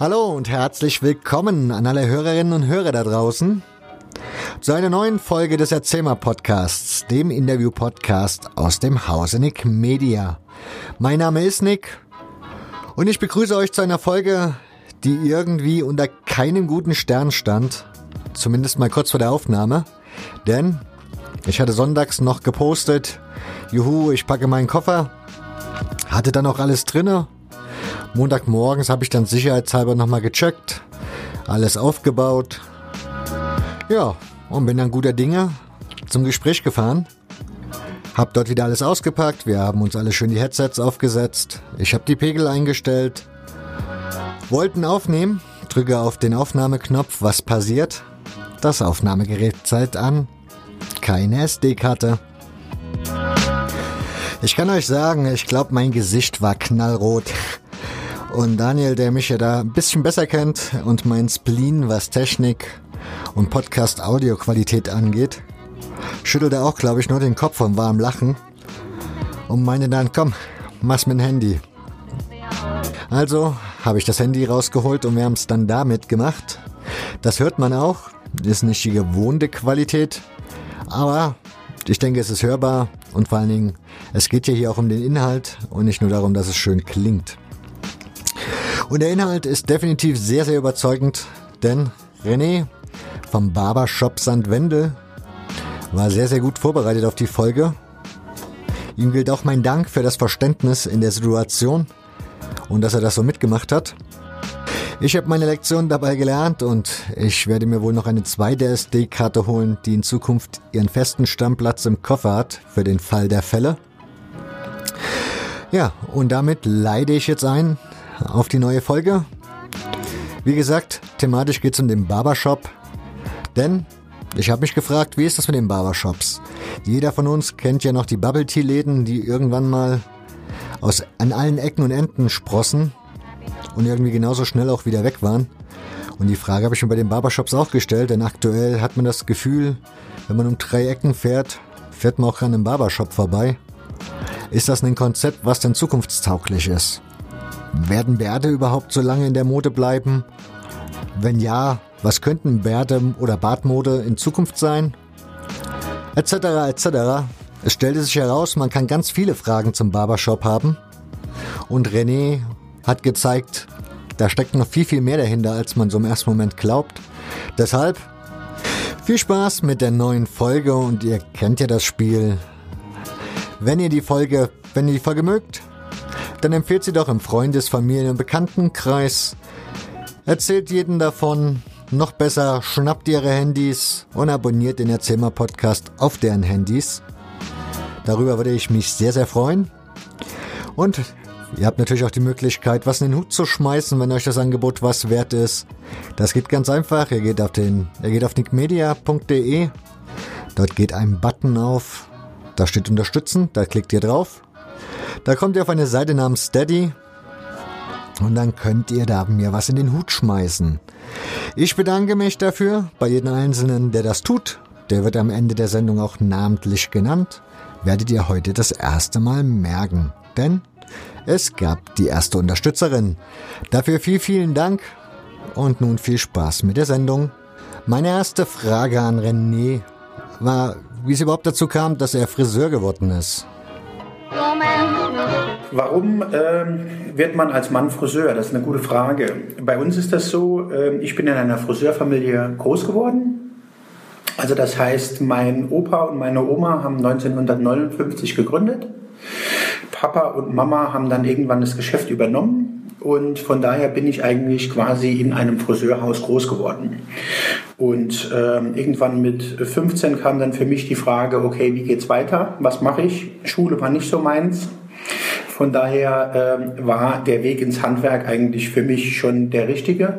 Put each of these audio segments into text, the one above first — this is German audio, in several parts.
Hallo und herzlich willkommen an alle Hörerinnen und Hörer da draußen zu einer neuen Folge des Erzählmer Podcasts, dem Interview-Podcast aus dem Hause Nick Media. Mein Name ist Nick und ich begrüße euch zu einer Folge, die irgendwie unter keinem guten Stern stand, zumindest mal kurz vor der Aufnahme, denn ich hatte sonntags noch gepostet, juhu, ich packe meinen Koffer, hatte dann auch alles drinne Montagmorgens habe ich dann sicherheitshalber nochmal gecheckt, alles aufgebaut. Ja, und bin dann guter Dinge zum Gespräch gefahren. Hab dort wieder alles ausgepackt, wir haben uns alle schön die Headsets aufgesetzt. Ich habe die Pegel eingestellt. Wollten aufnehmen, drücke auf den Aufnahmeknopf, was passiert? Das Aufnahmegerät zeigt an. Keine SD-Karte. Ich kann euch sagen, ich glaube, mein Gesicht war knallrot. Und Daniel, der mich ja da ein bisschen besser kennt und mein Spleen, was Technik und Podcast-Audioqualität angeht, schüttelte auch, glaube ich, nur den Kopf vom warmen Lachen und meinte dann, komm, mach's mit dem Handy. Also habe ich das Handy rausgeholt und wir haben es dann damit gemacht. Das hört man auch, ist nicht die gewohnte Qualität, aber ich denke, es ist hörbar und vor allen Dingen, es geht ja hier auch um den Inhalt und nicht nur darum, dass es schön klingt. Und der Inhalt ist definitiv sehr, sehr überzeugend, denn René vom Barbershop St. Wendel war sehr, sehr gut vorbereitet auf die Folge. Ihm gilt auch mein Dank für das Verständnis in der Situation und dass er das so mitgemacht hat. Ich habe meine Lektion dabei gelernt und ich werde mir wohl noch eine zweite SD-Karte holen, die in Zukunft ihren festen Stammplatz im Koffer hat für den Fall der Fälle. Ja, und damit leide ich jetzt ein auf die neue Folge. Wie gesagt, thematisch geht es um den Barbershop. Denn ich habe mich gefragt, wie ist das mit den Barbershops? Jeder von uns kennt ja noch die Bubble Tea Läden, die irgendwann mal aus an allen Ecken und Enden sprossen und irgendwie genauso schnell auch wieder weg waren. Und die Frage habe ich mir bei den Barbershops auch gestellt, denn aktuell hat man das Gefühl, wenn man um drei Ecken fährt, fährt man auch an einem Barbershop vorbei. Ist das ein Konzept, was denn zukunftstauglich ist? Werden Bärte überhaupt so lange in der Mode bleiben? Wenn ja, was könnten Bärte oder Bartmode in Zukunft sein? Etc. etc. Es stellte sich heraus, man kann ganz viele Fragen zum Barbershop haben. Und René hat gezeigt, da steckt noch viel, viel mehr dahinter, als man so im ersten Moment glaubt. Deshalb viel Spaß mit der neuen Folge und ihr kennt ja das Spiel. Wenn ihr die Folge, wenn ihr die Folge mögt, dann empfehlt sie doch im Freundes-, Familien- und Bekanntenkreis. Erzählt jeden davon. Noch besser, schnappt ihre Handys und abonniert den Erzählmer Podcast auf deren Handys. Darüber würde ich mich sehr, sehr freuen. Und ihr habt natürlich auch die Möglichkeit, was in den Hut zu schmeißen, wenn euch das Angebot was wert ist. Das geht ganz einfach. Ihr geht auf den, ihr geht auf nickmedia.de. Dort geht ein Button auf. Da steht Unterstützen. Da klickt ihr drauf. Da kommt ihr auf eine Seite namens Steady und dann könnt ihr da mir was in den Hut schmeißen. Ich bedanke mich dafür bei jedem Einzelnen, der das tut. Der wird am Ende der Sendung auch namentlich genannt. Werdet ihr heute das erste Mal merken. Denn es gab die erste Unterstützerin. Dafür viel, vielen Dank und nun viel Spaß mit der Sendung. Meine erste Frage an René war, wie es überhaupt dazu kam, dass er Friseur geworden ist. Warum ähm, wird man als Mann Friseur? Das ist eine gute Frage. Bei uns ist das so, äh, ich bin in einer Friseurfamilie groß geworden. Also das heißt, mein Opa und meine Oma haben 1959 gegründet. Papa und Mama haben dann irgendwann das Geschäft übernommen. Und von daher bin ich eigentlich quasi in einem Friseurhaus groß geworden. Und ähm, irgendwann mit 15 kam dann für mich die Frage, okay, wie geht's weiter? Was mache ich? Schule war nicht so meins. Von daher ähm, war der Weg ins Handwerk eigentlich für mich schon der richtige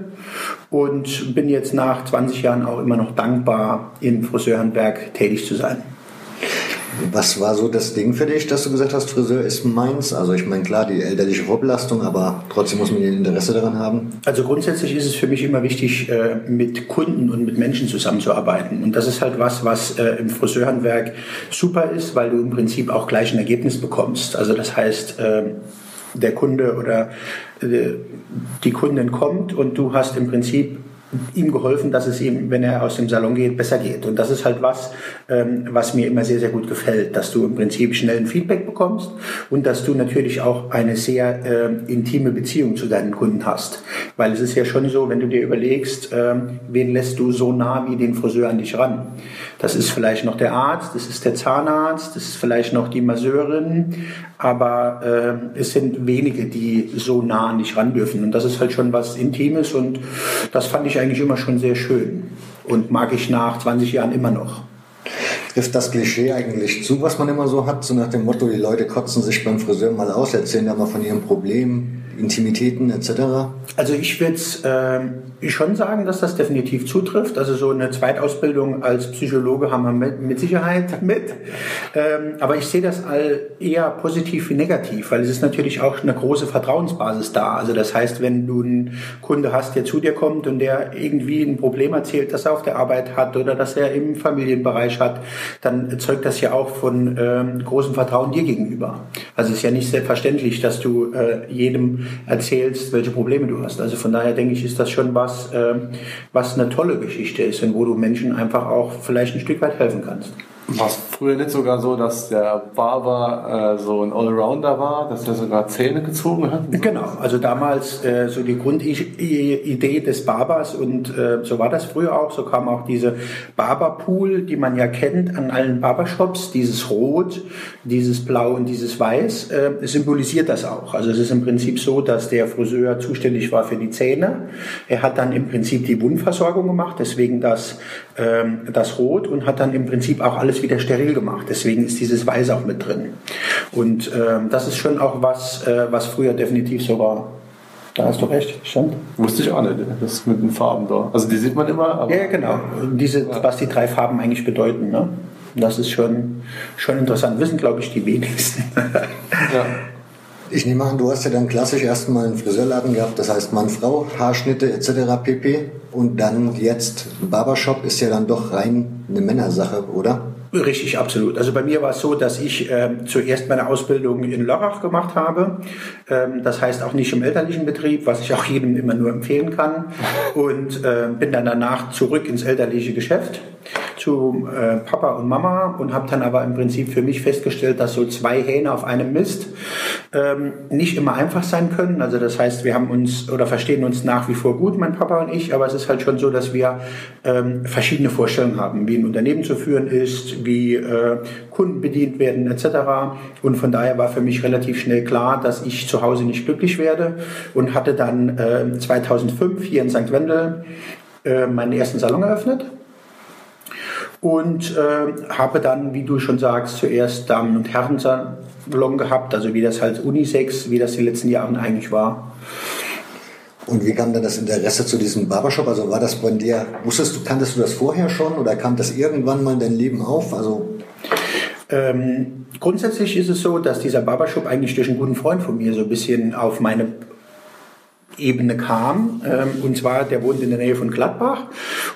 und bin jetzt nach 20 Jahren auch immer noch dankbar, im Friseurhandwerk tätig zu sein. Was war so das Ding für dich, dass du gesagt hast, Friseur ist meins? Also ich meine, klar, die elterliche Vorbelastung, aber trotzdem muss man ein Interesse daran haben. Also grundsätzlich ist es für mich immer wichtig, äh, mit Kunden und mit Menschen zusammenzuarbeiten. Und das ist halt was, was äh, im Friseurhandwerk super ist, weil du im Prinzip auch gleich ein Ergebnis bekommst. Also das heißt, äh, der Kunde oder die Kundin kommt und du hast im Prinzip ihm geholfen, dass es ihm, wenn er aus dem Salon geht, besser geht. Und das ist halt was, ähm, was mir immer sehr, sehr gut gefällt, dass du im Prinzip schnell ein Feedback bekommst und dass du natürlich auch eine sehr äh, intime Beziehung zu deinen Kunden hast. Weil es ist ja schon so, wenn du dir überlegst, äh, wen lässt du so nah wie den Friseur an dich ran? Das ist vielleicht noch der Arzt, das ist der Zahnarzt, das ist vielleicht noch die Masseurin, aber äh, es sind wenige, die so nah an dich ran dürfen. Und das ist halt schon was Intimes und das fand ich eigentlich immer schon sehr schön und mag ich nach 20 Jahren immer noch. Trifft das Klischee eigentlich zu, was man immer so hat, so nach dem Motto, die Leute kotzen sich beim Friseur mal aus, erzählen da mal von ihrem Problem, Intimitäten etc.? Also ich würde äh, schon sagen, dass das definitiv zutrifft. Also so eine Zweitausbildung als Psychologe haben wir mit, mit Sicherheit mit. Ähm, aber ich sehe das all eher positiv wie negativ, weil es ist natürlich auch eine große Vertrauensbasis da. Also das heißt, wenn du einen Kunde hast, der zu dir kommt und der irgendwie ein Problem erzählt, das er auf der Arbeit hat oder das er im Familienbereich hat, dann zeugt das ja auch von ähm, großem Vertrauen dir gegenüber. Also es ist ja nicht selbstverständlich, dass du äh, jedem erzählst, welche Probleme du hast. Also von daher denke ich, ist das schon was, äh, was eine tolle Geschichte ist und wo du Menschen einfach auch vielleicht ein Stück weit helfen kannst. War es früher nicht sogar so, dass der Barber äh, so ein Allrounder war, dass er sogar Zähne gezogen hat? Genau, also damals äh, so die Grundidee des Barbers und äh, so war das früher auch. So kam auch diese Barberpool, die man ja kennt an allen Barbershops, dieses Rot, dieses Blau und dieses Weiß, äh, symbolisiert das auch. Also es ist im Prinzip so, dass der Friseur zuständig war für die Zähne. Er hat dann im Prinzip die Wundversorgung gemacht, deswegen das, äh, das Rot und hat dann im Prinzip auch alles wieder steril gemacht. Deswegen ist dieses Weiß auch mit drin. Und äh, das ist schon auch was, äh, was früher definitiv so war. Da hast du recht, stimmt. Wusste ich auch nicht, das mit den Farben da. Also die sieht man immer. ja, genau. Diese, ja. was die drei Farben eigentlich bedeuten. Ne? Das ist schon, schon interessant. Wissen, glaube ich, die wenigsten. ja. Ich nehme an, du hast ja dann klassisch erstmal einen Friseurladen gehabt, das heißt Mann, Frau, Haarschnitte etc. pp. Und dann jetzt Barbershop ist ja dann doch rein eine Männersache, oder? Richtig, absolut. Also bei mir war es so, dass ich äh, zuerst meine Ausbildung in Lörrach gemacht habe. Ähm, das heißt auch nicht im elterlichen Betrieb, was ich auch jedem immer nur empfehlen kann. Und äh, bin dann danach zurück ins elterliche Geschäft zu äh, Papa und Mama und habe dann aber im Prinzip für mich festgestellt, dass so zwei Hähne auf einem Mist ähm, nicht immer einfach sein können. Also das heißt, wir haben uns oder verstehen uns nach wie vor gut, mein Papa und ich, aber es ist halt schon so, dass wir ähm, verschiedene Vorstellungen haben, wie ein Unternehmen zu führen ist, wie äh, Kunden bedient werden etc. Und von daher war für mich relativ schnell klar, dass ich zu Hause nicht glücklich werde und hatte dann äh, 2005 hier in St. Wendel äh, meinen ersten Salon eröffnet und äh, habe dann, wie du schon sagst, zuerst Damen- und Herren-Salon gehabt, also wie das halt Unisex, wie das die letzten Jahre eigentlich war. Und wie kam dann das Interesse zu diesem Barbershop? Also war das bei dir, wusstest du, kanntest du das vorher schon oder kam das irgendwann mal in dein Leben auf? Also ähm, grundsätzlich ist es so, dass dieser Barbershop eigentlich durch einen guten Freund von mir so ein bisschen auf meine Ebene kam. Ähm, und zwar, der wohnt in der Nähe von Gladbach.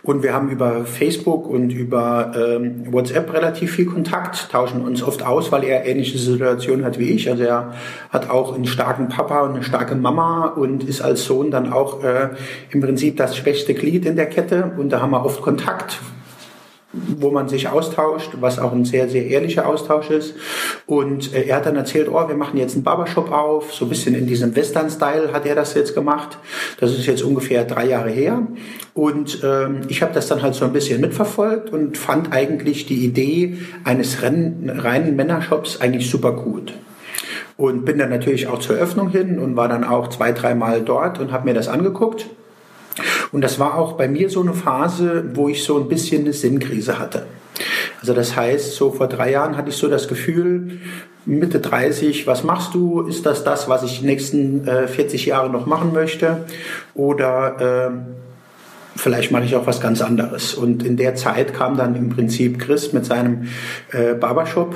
Und wir haben über Facebook und über ähm, WhatsApp relativ viel Kontakt, tauschen uns oft aus, weil er ähnliche Situationen hat wie ich. Also er hat auch einen starken Papa und eine starke Mama und ist als Sohn dann auch äh, im Prinzip das schwächste Glied in der Kette. Und da haben wir oft Kontakt, wo man sich austauscht, was auch ein sehr, sehr ehrlicher Austausch ist. Und äh, er hat dann erzählt, oh, wir machen jetzt einen Barbershop auf, so ein bisschen in diesem Western-Style hat er das jetzt gemacht. Das ist jetzt ungefähr drei Jahre her. Und ähm, ich habe das dann halt so ein bisschen mitverfolgt und fand eigentlich die Idee eines reinen Männershops eigentlich super gut. Und bin dann natürlich auch zur Öffnung hin und war dann auch zwei, dreimal dort und habe mir das angeguckt. Und das war auch bei mir so eine Phase, wo ich so ein bisschen eine Sinnkrise hatte. Also das heißt, so vor drei Jahren hatte ich so das Gefühl, Mitte 30, was machst du? Ist das das, was ich die nächsten äh, 40 Jahre noch machen möchte? Oder äh, vielleicht mache ich auch was ganz anderes. Und in der Zeit kam dann im Prinzip Chris mit seinem äh, Barbershop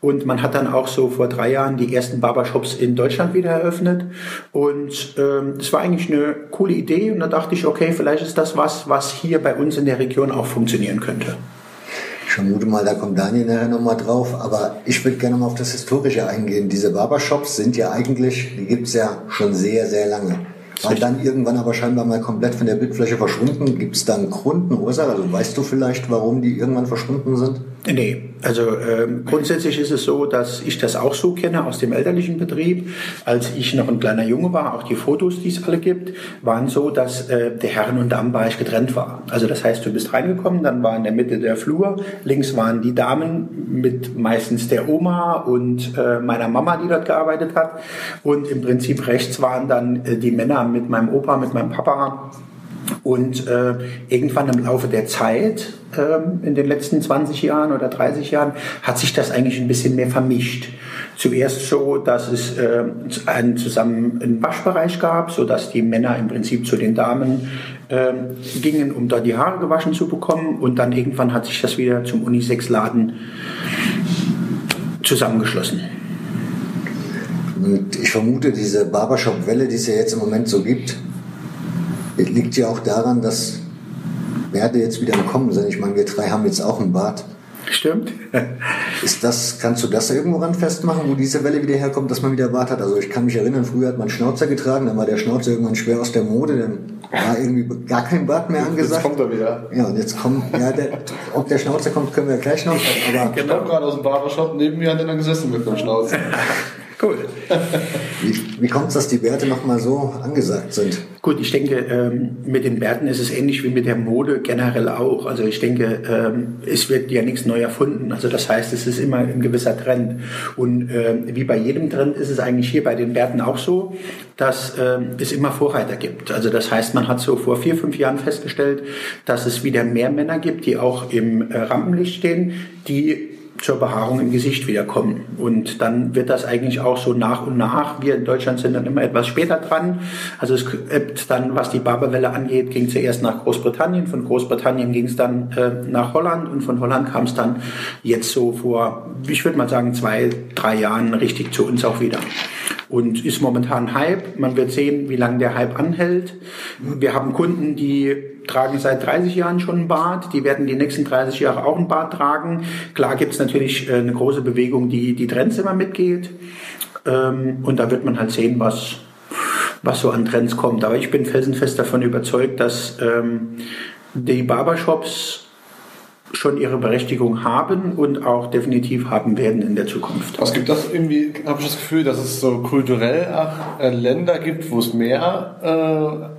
und man hat dann auch so vor drei Jahren die ersten Barbershops in Deutschland wieder eröffnet. Und ähm, das war eigentlich eine coole Idee. Und da dachte ich, okay, vielleicht ist das was, was hier bei uns in der Region auch funktionieren könnte. Ich vermute mal, da kommt Daniel nachher nochmal drauf, aber ich würde gerne mal auf das Historische eingehen. Diese Barbershops sind ja eigentlich, die gibt es ja schon sehr, sehr lange. War dann irgendwann aber scheinbar mal komplett von der Bildfläche verschwunden. Gibt es da einen Grund, eine Ursache? Also weißt du vielleicht, warum die irgendwann verschwunden sind? Nee, also ähm, grundsätzlich ist es so, dass ich das auch so kenne aus dem elterlichen Betrieb. Als ich noch ein kleiner Junge war, auch die Fotos, die es alle gibt, waren so, dass äh, der Herren- und Damenbereich getrennt war. Also das heißt, du bist reingekommen, dann war in der Mitte der Flur, links waren die Damen mit meistens der Oma und äh, meiner Mama, die dort gearbeitet hat. Und im Prinzip rechts waren dann äh, die Männer mit meinem Opa, mit meinem Papa und äh, irgendwann im Laufe der Zeit, äh, in den letzten 20 Jahren oder 30 Jahren, hat sich das eigentlich ein bisschen mehr vermischt. Zuerst so, dass es äh, einen zusammen einen Waschbereich gab, so dass die Männer im Prinzip zu den Damen äh, gingen, um dort die Haare gewaschen zu bekommen. Und dann irgendwann hat sich das wieder zum Unisex-Laden zusammengeschlossen. Ich vermute, diese Barbershop-Welle, die es ja jetzt im Moment so gibt, liegt ja auch daran, dass Bärte jetzt wieder im Kommen sind. Ich meine, wir drei haben jetzt auch einen Bart. Stimmt. Ist das, kannst du das irgendwo ran festmachen, wo diese Welle wieder herkommt, dass man wieder Bart hat? Also ich kann mich erinnern, früher hat man Schnauzer getragen, dann war der Schnauzer irgendwann schwer aus der Mode, dann war irgendwie gar kein Bart mehr angesagt. Jetzt kommt er wieder. Ja, und jetzt kommt, ja, der, ob der Schnauzer kommt, können wir gleich noch. Aber Ich komme gerade aus dem Barbershop, neben mir hat er gesessen mit einem Schnauze. Cool. wie, wie kommt es, dass die Werte nochmal so angesagt sind? Gut, ich denke, ähm, mit den Bärten ist es ähnlich wie mit der Mode generell auch. Also ich denke, ähm, es wird ja nichts neu erfunden. Also das heißt, es ist immer ein gewisser Trend. Und ähm, wie bei jedem Trend ist es eigentlich hier bei den Bärten auch so, dass es immer Vorreiter gibt. Also das heißt, man hat so vor vier, fünf Jahren festgestellt, dass es wieder mehr Männer gibt, die auch im äh, Rampenlicht stehen, die zur Behaarung im Gesicht wiederkommen. Und dann wird das eigentlich auch so nach und nach. Wir in Deutschland sind dann immer etwas später dran. Also es ebbt dann, was die Barberwelle angeht, ging zuerst nach Großbritannien. Von Großbritannien ging es dann äh, nach Holland und von Holland kam es dann jetzt so vor, ich würde mal sagen, zwei, drei Jahren richtig zu uns auch wieder und ist momentan Hype. Man wird sehen, wie lange der Hype anhält. Wir haben Kunden, die tragen seit 30 Jahren schon einen Bart. Die werden die nächsten 30 Jahre auch einen Bart tragen. Klar gibt es natürlich äh, eine große Bewegung, die die Trends immer mitgeht. Ähm, und da wird man halt sehen, was, was so an Trends kommt. Aber ich bin felsenfest davon überzeugt, dass ähm, die Barbershops schon ihre Berechtigung haben und auch definitiv haben werden in der Zukunft. Was gibt das irgendwie, habe ich das Gefühl, dass es so kulturell auch äh, Länder gibt, wo es mehr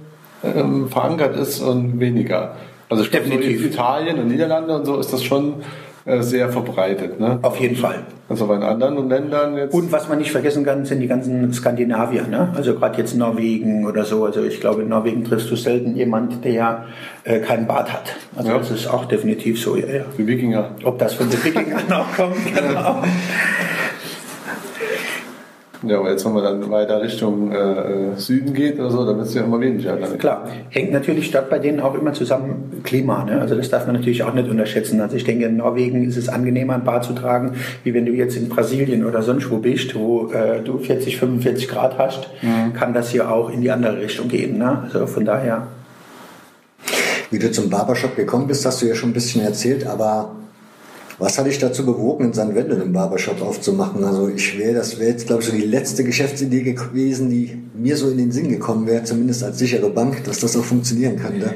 äh, ähm, verankert ist und weniger. Also ich glaube, so. Italien und Niederlande und so ist das schon äh, sehr verbreitet. Ne? Auf jeden Fall. Also bei anderen Ländern jetzt. Und was man nicht vergessen kann, sind die ganzen Skandinavier. Ne? Also gerade jetzt Norwegen oder so. Also ich glaube, in Norwegen triffst du selten jemand, der äh, keinen Bart hat. Also Ja. das ist auch definitiv so. Ja, ja. die Wikinger. Ob das von den Wikingern auch kommt, genau. Ja, aber jetzt, wenn man dann weiter Richtung äh, Süden geht oder so, dann wird es ja immer weniger. Dann. Klar, hängt natürlich dort bei denen auch immer zusammen Klima. Ne? Also das darf man natürlich auch nicht unterschätzen. Also ich denke, in Norwegen ist es angenehmer, ein Bart zu tragen, wie wenn du jetzt in Brasilien oder sonst wo bist, wo äh, du 40, 45 Grad hast, kann das hier auch in die andere Richtung gehen. Ne? Also von daher. Wie du zum Barbershop gekommen bist, hast du ja schon ein bisschen erzählt, aber was hat dich dazu bewogen, in St. Wendel einen Barbershop aufzumachen? Also ich wäre, das wäre jetzt, glaube ich, so die letzte Geschäftsidee gewesen, die mir so in den Sinn gekommen wäre, zumindest als sichere Bank, dass das auch funktionieren könnte.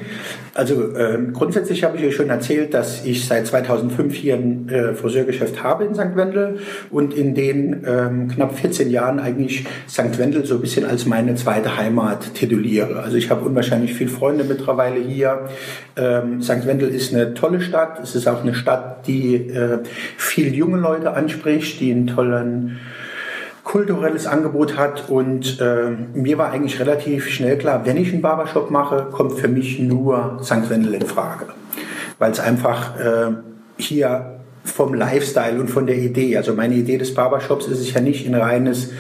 Also ähm, grundsätzlich habe ich euch schon erzählt, dass ich seit 2005 hier ein äh, Friseurgeschäft habe in St. Wendel und in den ähm, knapp 14 Jahren eigentlich St. Wendel so ein bisschen als meine zweite Heimat tituliere. Also ich habe unwahrscheinlich viele Freunde mittlerweile hier. Ähm, St. Wendel ist eine tolle Stadt. Es ist auch eine Stadt, die äh, viel junge Leute anspricht, die einen tollen kulturelles Angebot hat und äh, mir war eigentlich relativ schnell klar, wenn ich einen Barbershop mache, kommt für mich nur St. Wendel in Frage, weil es einfach äh, hier vom Lifestyle und von der Idee, also meine Idee des Barbershops ist es ja nicht ein reines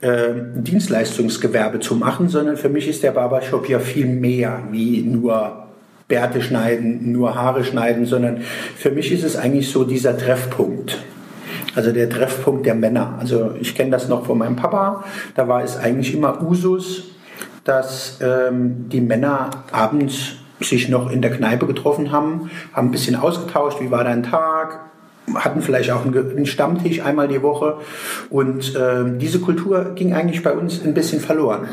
äh, Dienstleistungsgewerbe zu machen, sondern für mich ist der Barbershop ja viel mehr wie nur Bärte schneiden, nur Haare schneiden, sondern für mich ist es eigentlich so dieser Treffpunkt. Also der Treffpunkt der Männer. Also ich kenne das noch von meinem Papa. Da war es eigentlich immer Usus, dass ähm, die Männer abends sich noch in der Kneipe getroffen haben, haben ein bisschen ausgetauscht, wie war dein Tag, hatten vielleicht auch einen Stammtisch einmal die Woche und äh, diese Kultur ging eigentlich bei uns ein bisschen verloren.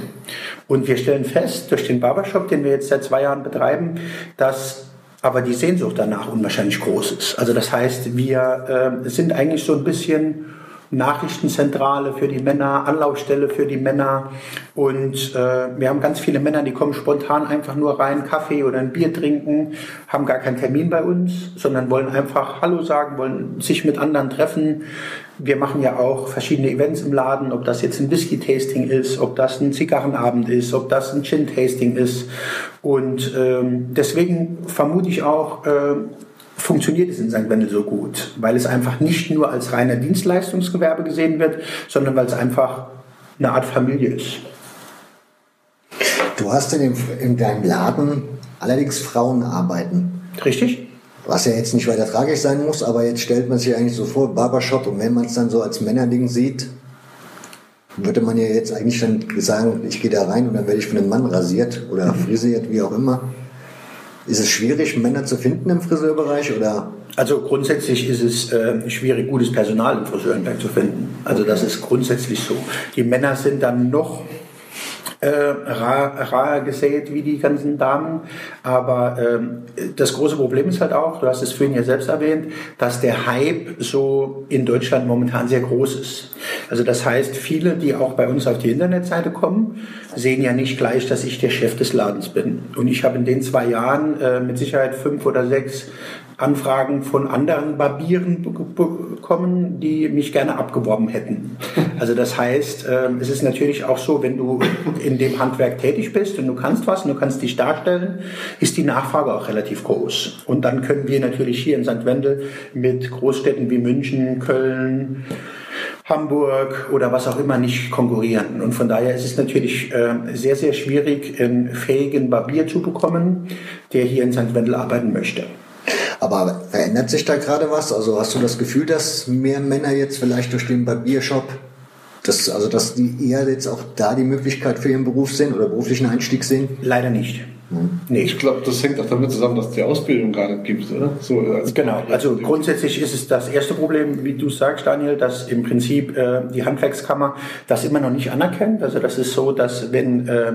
Und wir stellen fest, durch den Barbershop, den wir jetzt seit zwei Jahren betreiben, dass aber die Sehnsucht danach unwahrscheinlich groß ist. Also das heißt, wir äh, sind eigentlich so ein bisschen Nachrichtenzentrale für die Männer, Anlaufstelle für die Männer. Und äh, wir haben ganz viele Männer, die kommen spontan einfach nur rein, Kaffee oder ein Bier trinken, haben gar keinen Termin bei uns, sondern wollen einfach Hallo sagen, wollen sich mit anderen treffen. Wir machen ja auch verschiedene Events im Laden, ob das jetzt ein Whisky-Tasting ist, ob das ein Zigarrenabend ist, ob das ein Gin-Tasting ist. Und ähm, deswegen vermute ich auch, äh, funktioniert es in St. Wendel so gut, weil es einfach nicht nur als reiner Dienstleistungsgewerbe gesehen wird, sondern weil es einfach eine Art Familie ist. Du hast in, dem, in deinem Laden allerdings Frauen arbeiten. Richtig? Was ja jetzt nicht weiter tragisch sein muss, aber jetzt stellt man sich eigentlich so vor, Barbershop, und wenn man es dann so als Männerding sieht, würde man ja jetzt eigentlich dann sagen, ich gehe da rein und dann werde ich von einem Mann rasiert oder frisiert, wie auch immer. Ist es schwierig, Männer zu finden im Friseurbereich oder? Also grundsätzlich ist es äh, schwierig, gutes Personal im Friseurenberg zu finden. Also das ist grundsätzlich so. Die Männer sind dann noch äh, rar, rar gesät wie die ganzen Damen. Aber ähm, das große Problem ist halt auch, du hast es vorhin ja selbst erwähnt, dass der Hype so in Deutschland momentan sehr groß ist. Also das heißt, viele, die auch bei uns auf die Internetseite kommen, sehen ja nicht gleich, dass ich der Chef des Ladens bin. Und ich habe in den zwei Jahren äh, mit Sicherheit fünf oder sechs Anfragen von anderen Barbieren bekommen, die mich gerne abgeworben hätten. Also das heißt, ähm, es ist natürlich auch so, wenn du in dem Handwerk tätig bist und du kannst was und du kannst dich darstellen, ist die Nachfrage auch relativ groß. Und dann können wir natürlich hier in St. Wendel mit Großstädten wie München, Köln, Hamburg oder was auch immer nicht konkurrieren. Und von daher ist es natürlich äh, sehr, sehr schwierig, einen fähigen Barbier zu bekommen, der hier in St. Wendel arbeiten möchte. Aber verändert sich da gerade was? Also hast du das Gefühl, dass mehr Männer jetzt vielleicht durch den Barbiershop, dass, also dass die eher jetzt auch da die Möglichkeit für ihren Beruf sehen oder beruflichen Einstieg sehen? Leider nicht. Hm. Nee. Ich glaube, das hängt auch damit zusammen, dass es die Ausbildung gar nicht gibt, oder? So, als genau, also grundsätzlich ist es das erste Problem, wie du sagst, Daniel, dass im Prinzip äh, die Handwerkskammer das immer noch nicht anerkennt. Also das ist so, dass wenn äh,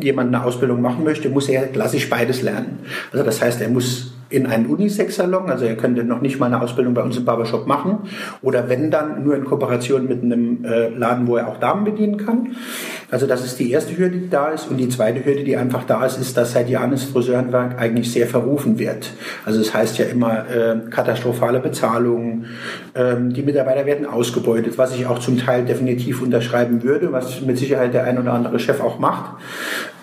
jemand eine Ausbildung machen möchte, muss er klassisch beides lernen. Also das heißt, er muss in einen Unisex-Salon, also er könnte noch nicht mal eine Ausbildung bei uns im Barbershop machen oder wenn dann nur in Kooperation mit einem äh, Laden, wo er auch Damen bedienen kann. Also das ist die erste Hürde, die da ist und die zweite Hürde, die einfach da ist, ist, dass seit Jahren das Friseurenwerk eigentlich sehr verrufen wird. Also es das heißt ja immer äh, katastrophale Bezahlungen, ähm, die Mitarbeiter werden ausgebeutet, was ich auch zum Teil definitiv unterschreiben würde, was mit Sicherheit der ein oder andere Chef auch macht.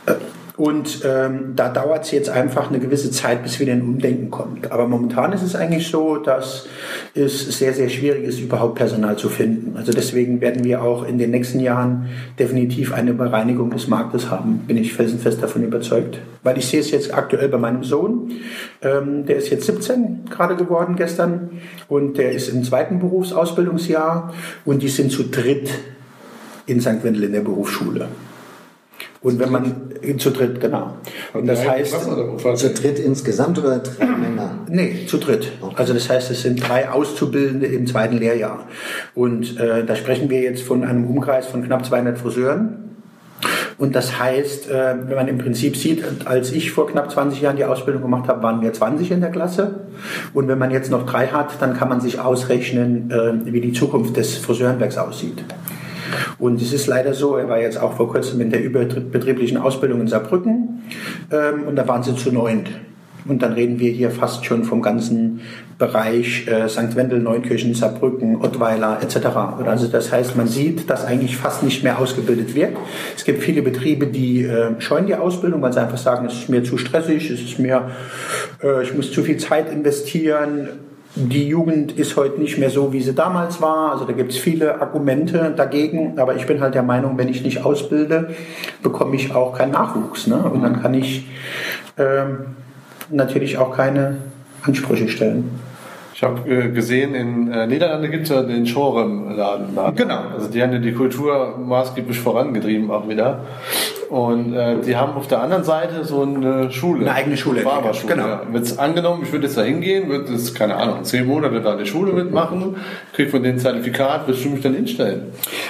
Äh, und ähm, da dauert es jetzt einfach eine gewisse Zeit, bis wieder ein Umdenken kommt. Aber momentan ist es eigentlich so, dass es sehr, sehr schwierig ist, überhaupt Personal zu finden. Also deswegen werden wir auch in den nächsten Jahren definitiv eine Bereinigung des Marktes haben, bin ich felsenfest davon überzeugt. Weil ich sehe es jetzt aktuell bei meinem Sohn, ähm, der ist jetzt 17 gerade geworden gestern und der ist im zweiten Berufsausbildungsjahr und die sind zu dritt in St. Wendel in der Berufsschule. Und wenn man zu dritt, genau. Und das heißt. Zu dritt insgesamt oder drei Männer? Nee, zu dritt. Also das heißt, es sind drei Auszubildende im zweiten Lehrjahr. Und äh, da sprechen wir jetzt von einem Umkreis von knapp 200 Friseuren. Und das heißt, äh, wenn man im Prinzip sieht, als ich vor knapp 20 Jahren die Ausbildung gemacht habe, waren wir 20 in der Klasse. Und wenn man jetzt noch drei hat, dann kann man sich ausrechnen, äh, wie die Zukunft des Friseurenwerks aussieht. Und es ist leider so, er war jetzt auch vor kurzem in der überbetrieblichen Ausbildung in Saarbrücken ähm, und da waren sie zu neunt. Und dann reden wir hier fast schon vom ganzen Bereich äh, St. Wendel, Neunkirchen, Saarbrücken, Ottweiler etc. Also das heißt, man sieht, dass eigentlich fast nicht mehr ausgebildet wird. Es gibt viele Betriebe, die äh, scheuen die Ausbildung, weil sie einfach sagen, es ist mir zu stressig, es ist mir, äh, ich muss zu viel Zeit investieren die Jugend ist heute nicht mehr so, wie sie damals war. Also da gibt es viele Argumente dagegen. Aber ich bin halt der Meinung, wenn ich nicht ausbilde, bekomme ich auch keinen Nachwuchs. Ne? Und dann kann ich ähm, natürlich auch keine Ansprüche stellen. Ich habe äh, gesehen, in äh, Niederlande gibt es ja den Showroom-Laden. Genau. Also die haben ja die Kultur maßgeblich vorangetrieben auch wieder. Und äh, die haben auf der anderen Seite so eine Schule. Eine eigene Schule. Barberschule. Genau. Ja. Wird's angenommen, ich würde jetzt da hingehen, würde jetzt, keine Ahnung, zehn Monate da in der Schule mitmachen, krieg von denen ein Zertifikat, wirst du mich dann hinstellen.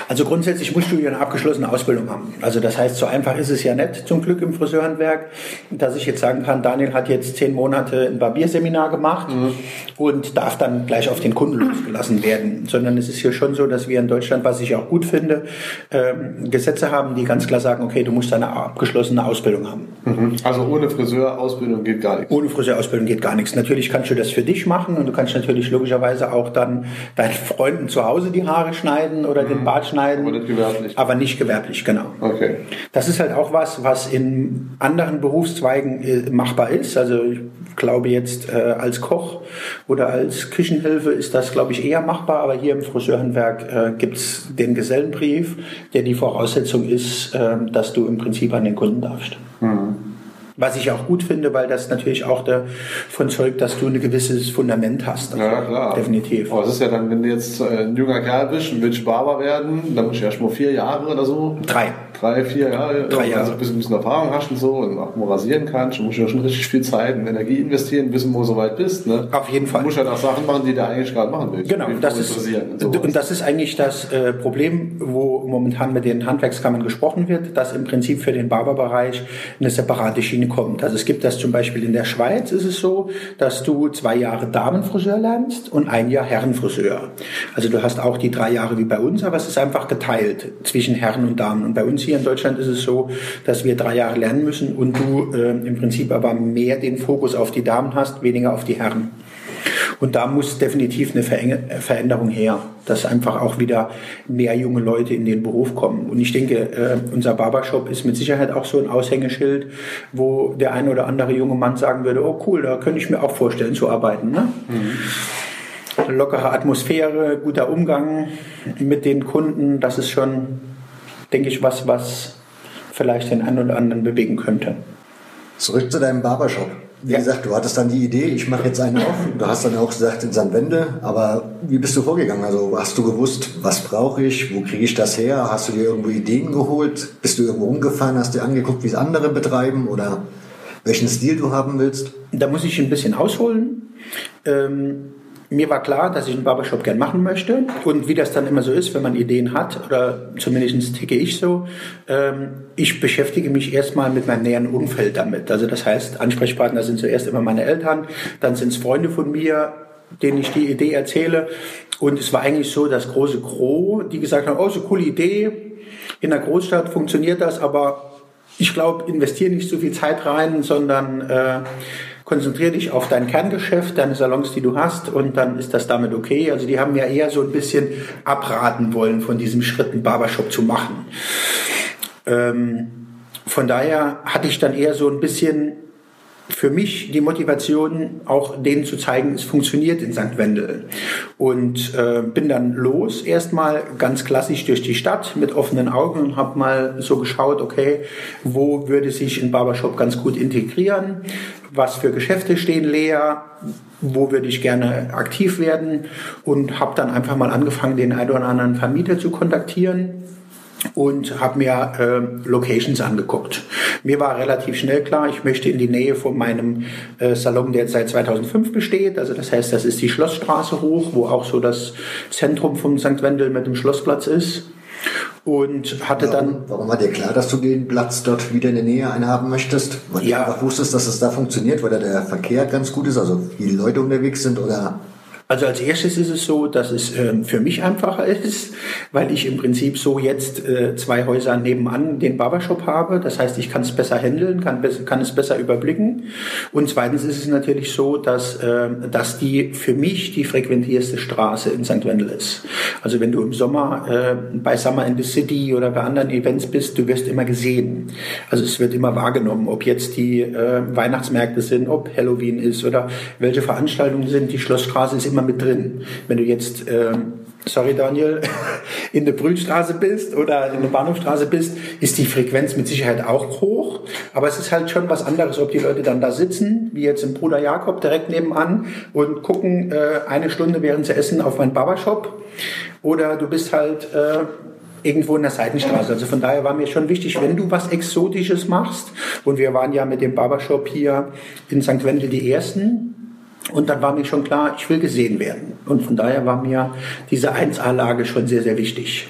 Also grundsätzlich musst du ja eine abgeschlossene Ausbildung haben. Also das heißt, so einfach ist es ja nicht zum Glück im Friseurhandwerk, dass ich jetzt sagen kann, Daniel hat jetzt zehn Monate ein Barbierseminar gemacht und darf dann gleich auf den Kunden losgelassen werden. Sondern es ist hier schon so, dass wir in Deutschland, was ich auch gut finde, ähm, Gesetze haben, die ganz klar sagen, okay, du musst eine abgeschlossene Ausbildung haben. Also ohne Friseurausbildung geht gar nichts. Ohne Friseurausbildung geht gar nichts. Natürlich kannst du das für dich machen und du kannst natürlich logischerweise auch dann deinen Freunden zu Hause die Haare schneiden oder den Bart schneiden. Aber nicht gewerblich. Aber nicht gewerblich, genau. Okay. Das ist halt auch was, was in anderen Berufszweigen äh, machbar ist. Also ich glaube jetzt äh, als Koch oder als Küchenhilfe ist das, glaube ich, eher machbar. Aber hier im Friseurhandwerk äh, gibt es den Gesellenbrief, der die Voraussetzung ist, äh, dass du im Prinzip an den Kunden darfst. Was ich auch gut finde, weil das natürlich auch davon zeugt, dass du ein gewisses Fundament hast. Also Ja, klar. Definitiv. Aber es ist ja dann, wenn du jetzt äh, ein junger Kerl bist und willst Barber werden, dann musst du erst mal vier Jahre oder so. Drei. Drei, vier Jahre. Drei Jahre. Also bis du ein bisschen Erfahrung hast und so und auch mal rasieren kannst. Du musst ja schon richtig viel Zeit und Energie investieren, bis du mal so weit bist. Ne? Auf jeden Fall. Du musst halt auch Sachen machen, die du eigentlich gerade machen willst. Genau, das ist, und und das ist eigentlich das äh, Problem, wo momentan mit den Handwerkskammern gesprochen wird, dass im Prinzip für den Barberbereich eine separate Schiene kommt. Also es gibt das zum Beispiel in der Schweiz ist es so, dass du zwei Jahre Damenfriseur lernst und ein Jahr Herrenfriseur. Also du hast auch die drei Jahre wie bei uns, aber es ist einfach geteilt zwischen Herren und Damen. Und bei uns hier in Deutschland ist es so, dass wir drei Jahre lernen müssen und du äh, im Prinzip aber mehr den Fokus auf die Damen hast, weniger auf die Herren. Und da muss definitiv eine Veränderung her, dass einfach auch wieder mehr junge Leute in den Beruf kommen. Und ich denke, äh, unser Barbershop ist mit Sicherheit auch so ein Aushängeschild, wo der ein oder andere junge Mann sagen würde, oh cool, da könnte ich mir auch vorstellen zu arbeiten. Ne? Lockere Atmosphäre, guter Umgang mit den Kunden, das ist schon, denke ich, was, was vielleicht den einen oder anderen bewegen könnte. Zurück zu deinem Barbershop. Wie Ja. gesagt, du hattest dann die Idee, ich mache jetzt einen auf. Du hast dann auch gesagt, in Sandwende. Aber wie bist du vorgegangen? Also hast du gewusst, was brauche ich? Wo kriege ich das her? Hast du dir irgendwo Ideen geholt? Bist du irgendwo rumgefahren? Hast dir angeguckt, wie es andere betreiben? Oder welchen Stil du haben willst? Da muss ich ein bisschen ausholen. Ähm, mir war klar, dass ich einen Barbershop gern machen möchte. Und wie das dann immer so ist, wenn man Ideen hat, oder zumindest ticke ich so, ähm, ich beschäftige mich erstmal mit meinem näheren Umfeld damit. Also das heißt, Ansprechpartner sind zuerst immer meine Eltern, dann sind es Freunde von mir, denen ich die Idee erzähle. Und es war eigentlich so, das große Gros, die gesagt haben, oh, so coole Idee, in der Großstadt funktioniert das, aber ich glaube, investiere nicht so viel Zeit rein, sondern äh, konzentriere dich auf dein Kerngeschäft, deine Salons, die du hast, und dann ist das damit okay. Also die haben ja eher so ein bisschen abraten wollen, von diesem Schritt, einen Barbershop zu machen. Ähm, von daher hatte ich dann eher so ein bisschen für mich die Motivation, auch denen zu zeigen, es funktioniert in St. Wendel. Und äh, bin dann los, erstmal ganz klassisch durch die Stadt mit offenen Augen und habe mal so geschaut, okay, wo würde sich ein Barbershop ganz gut integrieren, was für Geschäfte stehen leer, wo würde ich gerne aktiv werden und habe dann einfach mal angefangen, den einen oder anderen Vermieter zu kontaktieren und habe mir äh, Locations angeguckt. Mir war relativ schnell klar, ich möchte in die Nähe von meinem äh, Salon, der jetzt seit 2005 besteht. Also das heißt, das ist die Schlossstraße hoch, wo auch so das Zentrum vom St. Wendel mit dem Schlossplatz ist. Und hatte dann Warum, warum war dir klar, dass du den Platz dort wieder in der Nähe einhaben möchtest? Weil Ja. du einfach wusstest, dass es da funktioniert, weil da der Verkehr ganz gut ist, also viele Leute unterwegs sind oder Also als erstes ist es so, dass es ähm, für mich einfacher ist, weil ich im Prinzip so jetzt äh, zwei Häuser nebenan den Barbershop habe. Das heißt, ich kann es besser handeln, kann, kann es besser überblicken. Und zweitens ist es natürlich so, dass, äh, dass die für mich die frequentierste Straße in St. Wendel ist. Also wenn du im Sommer äh, bei Summer in the City oder bei anderen Events bist, du wirst immer gesehen. Also es wird immer wahrgenommen, ob jetzt die äh, Weihnachtsmärkte sind, ob Halloween ist oder welche Veranstaltungen sind. Die Schlossstraße ist immer mit drin. Wenn du jetzt ähm, sorry Daniel, in der Brühlstraße bist oder in der Bahnhofstraße bist, ist die Frequenz mit Sicherheit auch hoch. Aber es ist halt schon was anderes, ob die Leute dann da sitzen, wie jetzt im Bruder Jakob direkt nebenan und gucken äh, eine Stunde während sie essen auf meinen Barbershop. Oder du bist halt äh, irgendwo in der Seitenstraße. Also von daher war mir schon wichtig, wenn du was Exotisches machst, und wir waren ja mit dem Barbershop hier in St. Wendel die Ersten, und dann war mir schon klar, ich will gesehen werden. Und von daher war mir diese 1A-Lage schon sehr, sehr wichtig.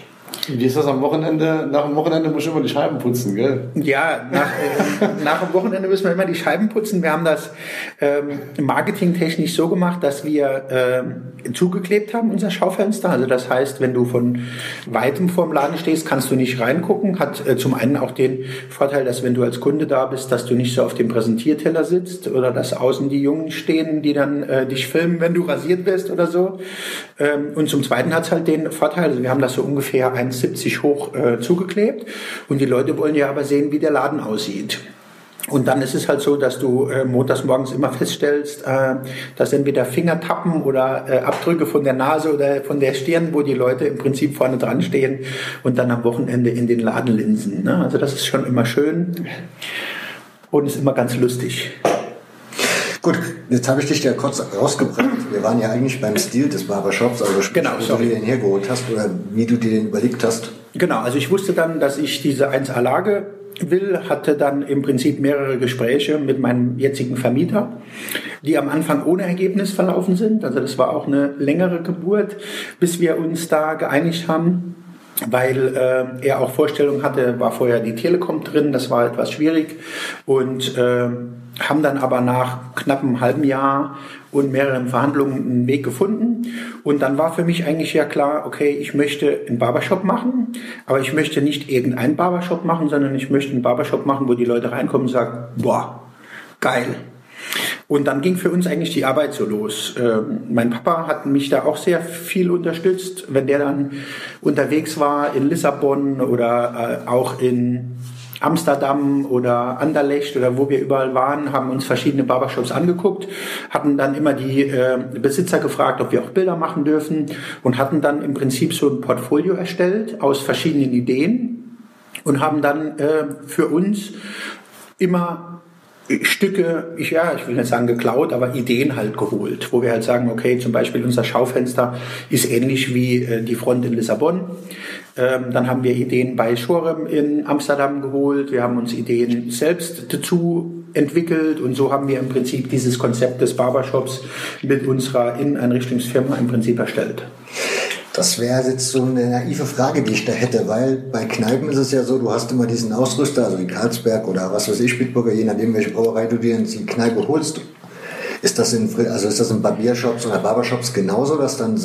Wie ist das am Wochenende? Nach dem Wochenende muss immer die Scheiben putzen, gell? Ja, nach, äh, nach dem Wochenende müssen wir immer die Scheiben putzen. Wir haben das ähm, marketingtechnisch so gemacht, dass wir ähm, zugeklebt haben, unser Schaufenster. Also das heißt, wenn du von weitem vorm Laden stehst, kannst du nicht reingucken. Hat äh, zum einen auch den Vorteil, dass wenn du als Kunde da bist, dass du nicht so auf dem Präsentierteller sitzt oder dass außen die Jungen stehen, die dann äh, dich filmen, wenn du rasiert bist oder so. Ähm, und zum Zweiten hat es halt den Vorteil, also wir haben das so ungefähr ein 1,70 hoch äh, zugeklebt. Und die Leute wollen ja aber sehen, wie der Laden aussieht. Und dann ist es halt so, dass du äh, montags morgens immer feststellst, äh, dass entweder Fingertappen oder äh, Abdrücke von der Nase oder von der Stirn, wo die Leute im Prinzip vorne dran stehen und dann am Wochenende in den Laden linsen. Ne? Also das ist schon immer schön und ist immer ganz lustig. Gut, jetzt habe ich dich ja kurz rausgebracht. Wir waren ja eigentlich beim Stil des Barbershops, also sprich, Genau, wo du den hergeholt hast oder wie du dir den überlegt hast. Genau, also ich wusste dann, dass ich diese 1A-Lage will, hatte dann im Prinzip mehrere Gespräche mit meinem jetzigen Vermieter, die am Anfang ohne Ergebnis verlaufen sind. Also das war auch eine längere Geburt, bis wir uns da geeinigt haben weil äh, er auch Vorstellungen hatte, war vorher die Telekom drin, das war etwas schwierig. Und äh, haben dann aber nach knapp einem halben Jahr und mehreren Verhandlungen einen Weg gefunden. Und dann war für mich eigentlich ja klar, okay, ich möchte einen Barbershop machen, aber ich möchte nicht irgendeinen Barbershop machen, sondern ich möchte einen Barbershop machen, wo die Leute reinkommen und sagen, boah, geil, und dann ging für uns eigentlich die Arbeit so los. Ähm, mein Papa hat mich da auch sehr viel unterstützt. Wenn der dann unterwegs war in Lissabon oder äh, auch in Amsterdam oder Anderlecht oder wo wir überall waren, haben uns verschiedene Barbershops angeguckt, hatten dann immer die äh, Besitzer gefragt, ob wir auch Bilder machen dürfen und hatten dann im Prinzip so ein Portfolio erstellt aus verschiedenen Ideen und haben dann äh, für uns immer Stücke, ich, ja, ich will nicht sagen geklaut, aber Ideen halt geholt, wo wir halt sagen, okay, zum Beispiel unser Schaufenster ist ähnlich wie äh, die Front in Lissabon. Ähm, dann haben wir Ideen bei Shorem in Amsterdam geholt. Wir haben uns Ideen selbst dazu entwickelt und so haben wir im Prinzip dieses Konzept des Barbershops mit unserer Inneneinrichtungsfirma im Prinzip erstellt. Das wäre jetzt so eine naive Frage, die ich da hätte, weil bei Kneipen ist es ja so, du hast immer diesen Ausrüster, also wie Karlsberg oder was weiß ich, Bitburger, je nachdem, welche Brauerei du dir in die Kneipe holst. Ist das in, also ist das in Barbiershops oder Barbershops genauso, dass dann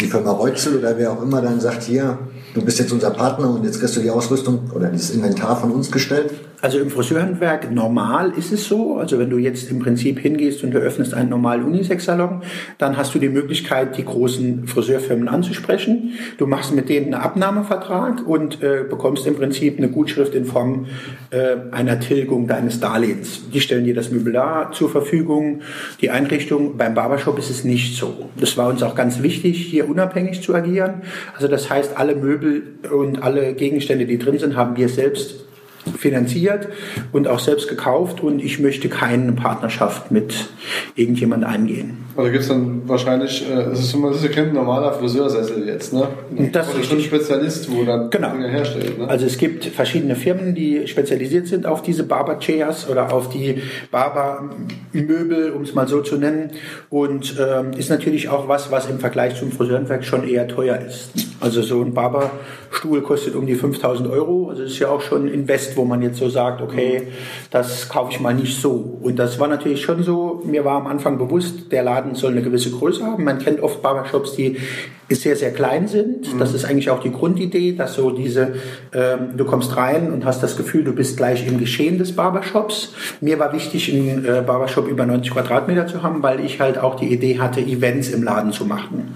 die Firma Reutzel oder wer auch immer dann sagt, hier, du bist jetzt unser Partner und jetzt kriegst du die Ausrüstung oder das Inventar von uns gestellt? Also im Friseurhandwerk normal ist es so. Also wenn du jetzt im Prinzip hingehst und du öffnest einen normalen Unisex-Salon, dann hast du die Möglichkeit, die großen Friseurfirmen anzusprechen. Du machst mit denen einen Abnahmevertrag und äh, bekommst im Prinzip eine Gutschrift in Form äh, einer Tilgung deines Darlehens. Die stellen dir das Möbelar zur Verfügung, die Einrichtung. Beim Barbershop ist es nicht so. Das war uns auch ganz wichtig, hier unabhängig zu agieren. Also das heißt, alle Möbel und alle Gegenstände, die drin sind, haben wir selbst finanziert und auch selbst gekauft und ich möchte keine Partnerschaft mit irgendjemand eingehen. Also gibt es dann wahrscheinlich, äh, es ist immer, das ist ein normaler Friseursessel jetzt, ne? Das Oder ist schon ein. Spezialist, wo dann Genau. Dinge herstellt, ne? Also es gibt verschiedene Firmen, die spezialisiert sind auf diese Barber-Chairs oder auf die Barber-Möbel, um es mal so zu nennen. Und ähm, ist natürlich auch was, was im Vergleich zum Friseurhandwerk schon eher teuer ist. Also so ein Barberstuhl kostet um die 5000 Euro. Also ist ja auch schon ein Invest, wo man jetzt so sagt, okay, das kaufe ich mal nicht so. Und das war natürlich schon so, mir war am Anfang bewusst, der Laden soll eine gewisse Größe haben. Man kennt oft Barbershops, die sehr, sehr klein sind. Das ist eigentlich auch die Grundidee, dass so diese, ähm, du kommst rein und hast das Gefühl, du bist gleich im Geschehen des Barbershops. Mir war wichtig, einen äh, Barbershop über 90 Quadratmeter zu haben, weil ich halt auch die Idee hatte, Events im Laden zu machen.